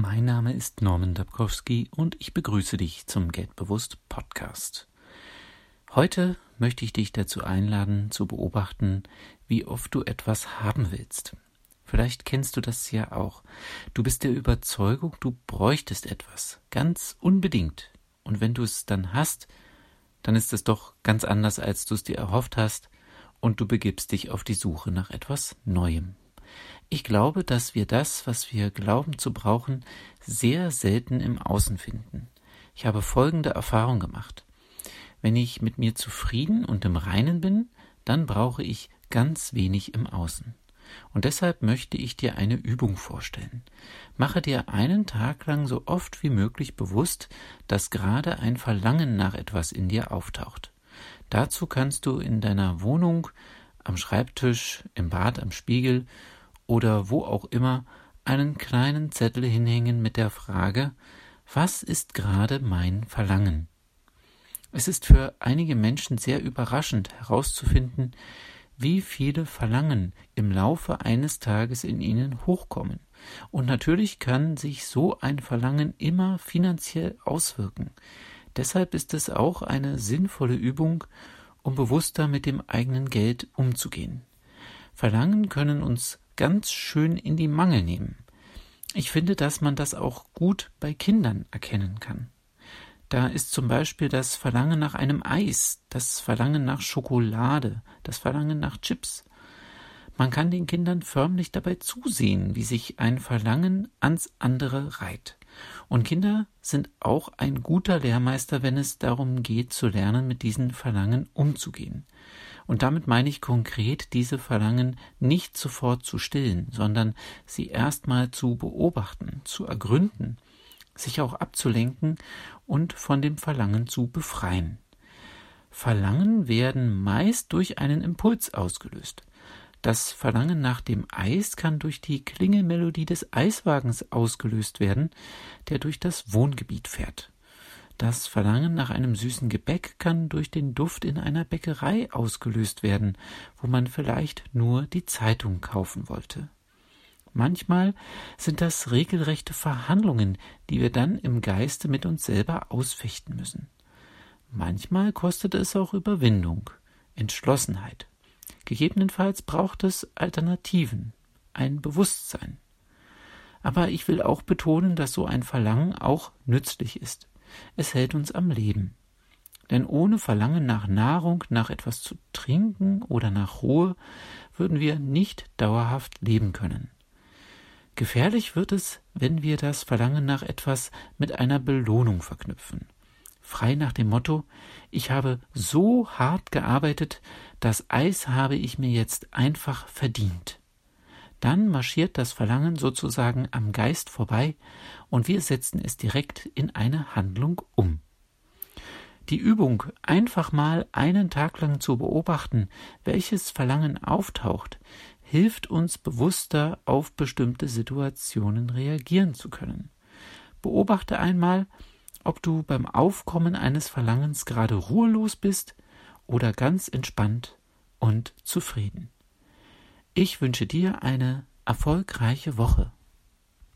Mein Name ist Norman Dabkowski und ich begrüße dich zum Geldbewusst Podcast. Heute möchte ich dich dazu einladen, zu beobachten, wie oft du etwas haben willst. Vielleicht kennst du das ja auch. Du bist der Überzeugung, du bräuchtest etwas, ganz unbedingt. Und wenn du es dann hast, dann ist es doch ganz anders, als du es dir erhofft hast, und du begibst dich auf die Suche nach etwas Neuem. Ich glaube, dass wir das, was wir glauben zu brauchen, sehr selten im Außen finden. Ich habe folgende Erfahrung gemacht. Wenn ich mit mir zufrieden und im Reinen bin, dann brauche ich ganz wenig im Außen. Und deshalb möchte ich dir eine Übung vorstellen. Mache dir einen Tag lang so oft wie möglich bewusst, dass gerade ein Verlangen nach etwas in dir auftaucht. Dazu kannst du in deiner Wohnung, am Schreibtisch, im Bad, am Spiegel oder wo auch immer einen kleinen Zettel hinhängen mit der Frage, was ist gerade mein Verlangen? Es ist für einige Menschen sehr überraschend herauszufinden, wie viele Verlangen im Laufe eines Tages in ihnen hochkommen. Und natürlich kann sich so ein Verlangen immer finanziell auswirken. Deshalb ist es auch eine sinnvolle Übung, um bewusster mit dem eigenen Geld umzugehen. Verlangen können uns ganz schön in die Mangel nehmen. Ich finde, dass man das auch gut bei Kindern erkennen kann. Da ist zum Beispiel das Verlangen nach einem Eis, das Verlangen nach Schokolade, das Verlangen nach Chips. Man kann den Kindern förmlich dabei zusehen, wie sich ein Verlangen ans andere reiht. Und Kinder sind auch ein guter Lehrmeister, wenn es darum geht, zu lernen, mit diesen Verlangen umzugehen. Und damit meine ich konkret, diese Verlangen nicht sofort zu stillen, sondern sie erstmal zu beobachten, zu ergründen, sich auch abzulenken und von dem Verlangen zu befreien. Verlangen werden meist durch einen Impuls ausgelöst. Das Verlangen nach dem Eis kann durch die Klingelmelodie des Eiswagens ausgelöst werden, der durch das Wohngebiet fährt. Das Verlangen nach einem süßen Gebäck kann durch den Duft in einer Bäckerei ausgelöst werden, wo man vielleicht nur die Zeitung kaufen wollte. Manchmal sind das regelrechte Verhandlungen, die wir dann im Geiste mit uns selber ausfechten müssen. Manchmal kostet es auch Überwindung, Entschlossenheit. Gegebenenfalls braucht es Alternativen, ein Bewusstsein. Aber ich will auch betonen, dass so ein Verlangen auch nützlich ist. Es hält uns am Leben. Denn ohne Verlangen nach Nahrung, nach etwas zu trinken oder nach Ruhe würden wir nicht dauerhaft leben können. Gefährlich wird es, wenn wir das Verlangen nach etwas mit einer Belohnung verknüpfen. Frei nach dem Motto Ich habe so hart gearbeitet, das Eis habe ich mir jetzt einfach verdient dann marschiert das Verlangen sozusagen am Geist vorbei und wir setzen es direkt in eine Handlung um. Die Übung, einfach mal einen Tag lang zu beobachten, welches Verlangen auftaucht, hilft uns bewusster auf bestimmte Situationen reagieren zu können. Beobachte einmal, ob du beim Aufkommen eines Verlangens gerade ruhelos bist oder ganz entspannt und zufrieden. Ich wünsche dir eine erfolgreiche Woche.